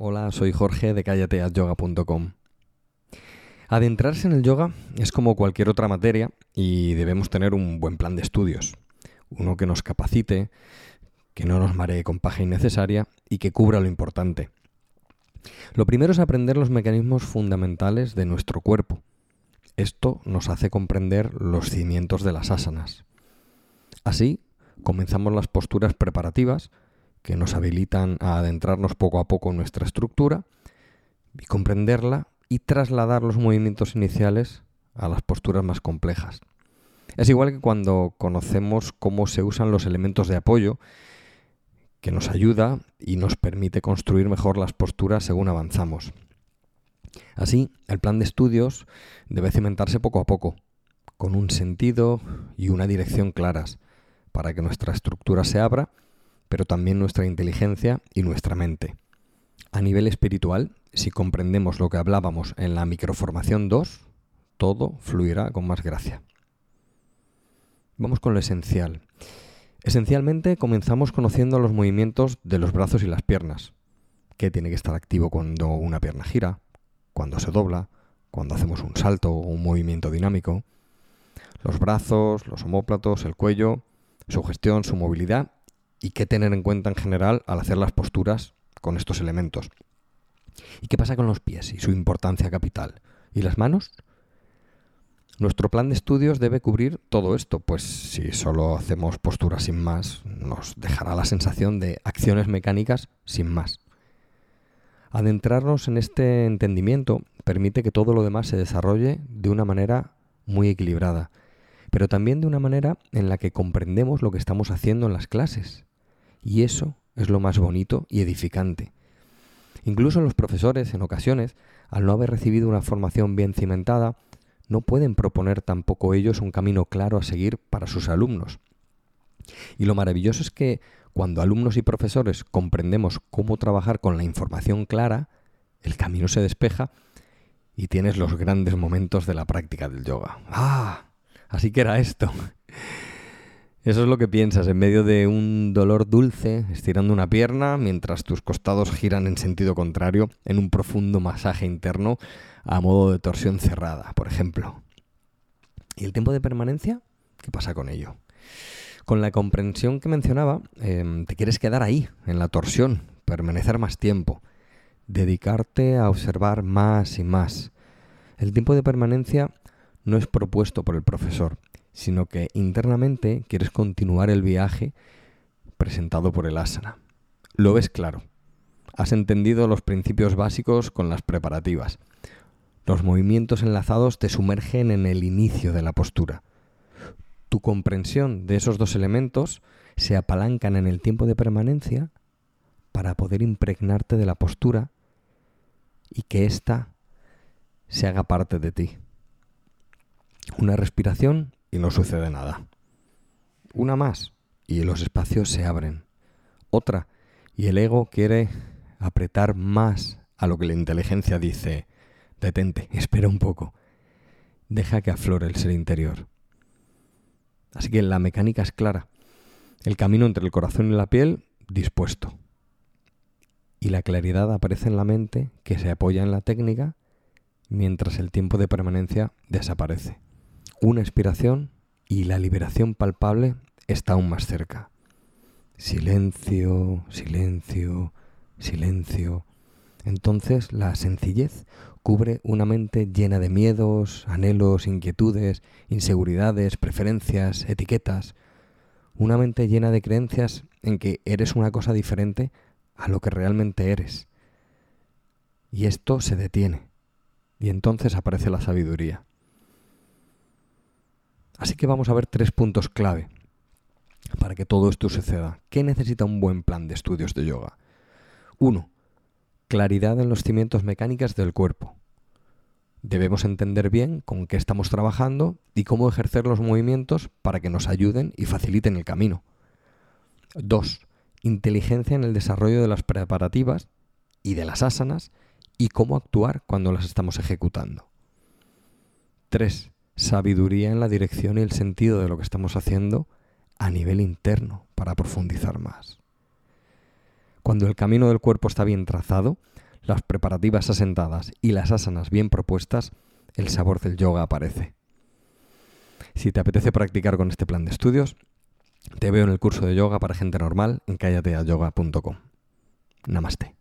Hola, soy Jorge de callateatyoga.com. Adentrarse en el yoga es como cualquier otra materia y debemos tener un buen plan de estudios. Uno que nos capacite, que no nos maree con paja innecesaria y que cubra lo importante. Lo primero es aprender los mecanismos fundamentales de nuestro cuerpo. Esto nos hace comprender los cimientos de las asanas. Así, comenzamos las posturas preparativas, que nos habilitan a adentrarnos poco a poco en nuestra estructura y comprenderla y trasladar los movimientos iniciales a las posturas más complejas. Es igual que cuando conocemos cómo se usan los elementos de apoyo, que nos ayuda y nos permite construir mejor las posturas según avanzamos. Así, el plan de estudios debe cimentarse poco a poco, con un sentido y una dirección claras, para que nuestra estructura se abra pero también nuestra inteligencia y nuestra mente. A nivel espiritual, si comprendemos lo que hablábamos en la microformación 2, todo fluirá con más gracia. Vamos con lo esencial. Esencialmente comenzamos conociendo los movimientos de los brazos y las piernas, que tiene que estar activo cuando una pierna gira, cuando se dobla, cuando hacemos un salto o un movimiento dinámico, los brazos, los omóplatos, el cuello, su gestión, su movilidad y qué tener en cuenta en general al hacer las posturas con estos elementos. ¿Y qué pasa con los pies y su importancia capital? ¿Y las manos? Nuestro plan de estudios debe cubrir todo esto, pues si solo hacemos posturas sin más, nos dejará la sensación de acciones mecánicas sin más. Adentrarnos en este entendimiento permite que todo lo demás se desarrolle de una manera muy equilibrada, pero también de una manera en la que comprendemos lo que estamos haciendo en las clases y eso es lo más bonito y edificante. Incluso los profesores, en ocasiones, al no haber recibido una formación bien cimentada, no pueden proponer tampoco ellos un camino claro a seguir para sus alumnos. Y lo maravilloso es que cuando alumnos y profesores comprendemos cómo trabajar con la información clara, el camino se despeja y tienes los grandes momentos de la práctica del yoga. ¡Ah! Así que era esto. Eso es lo que piensas en medio de un dolor dulce, estirando una pierna, mientras tus costados giran en sentido contrario, en un profundo masaje interno a modo de torsión cerrada, por ejemplo. ¿Y el tiempo de permanencia? ¿Qué pasa con ello? Con la comprensión que mencionaba, em, te quieres quedar ahí, en la torsión, permanecer más tiempo, dedicarte a observar más y más. El tiempo de permanencia no es propuesto por el profesor, sino que internamente quieres continuar el viaje presentado por el asana. Lo ves claro. Has entendido los principios básicos con las preparativas. Los movimientos enlazados te sumergen en el inicio de la postura. Tu comprensión de esos dos elementos se apalancan en el tiempo de permanencia para poder impregnarte de la postura y que ésta se haga parte de ti. Una respiración y no sucede nada. Una más y los espacios se abren. Otra y el ego quiere apretar más a lo que la inteligencia dice. Detente, espera un poco. Deja que aflore el ser interior. Así que la mecánica es clara. El camino entre el corazón y la piel dispuesto. Y la claridad aparece en la mente que se apoya en la técnica mientras el tiempo de permanencia desaparece una expiración y la liberación palpable está aún más cerca. Silencio, silencio, silencio. Entonces la sencillez cubre una mente llena de miedos, anhelos, inquietudes, inseguridades, preferencias, etiquetas. Una mente llena de creencias en que eres una cosa diferente a lo que realmente eres. Y esto se detiene. Y entonces aparece la sabiduría. Así que vamos a ver tres puntos clave para que todo esto suceda. ¿Qué necesita un buen plan de estudios de yoga? Uno, Claridad en los cimientos mecánicos del cuerpo. Debemos entender bien con qué estamos trabajando y cómo ejercer los movimientos para que nos ayuden y faciliten el camino. 2. Inteligencia en el desarrollo de las preparativas y de las asanas y cómo actuar cuando las estamos ejecutando. 3 sabiduría en la dirección y el sentido de lo que estamos haciendo a nivel interno para profundizar más. Cuando el camino del cuerpo está bien trazado, las preparativas asentadas y las asanas bien propuestas, el sabor del yoga aparece. Si te apetece practicar con este plan de estudios, te veo en el curso de yoga para gente normal en callateayoga.com. Namaste.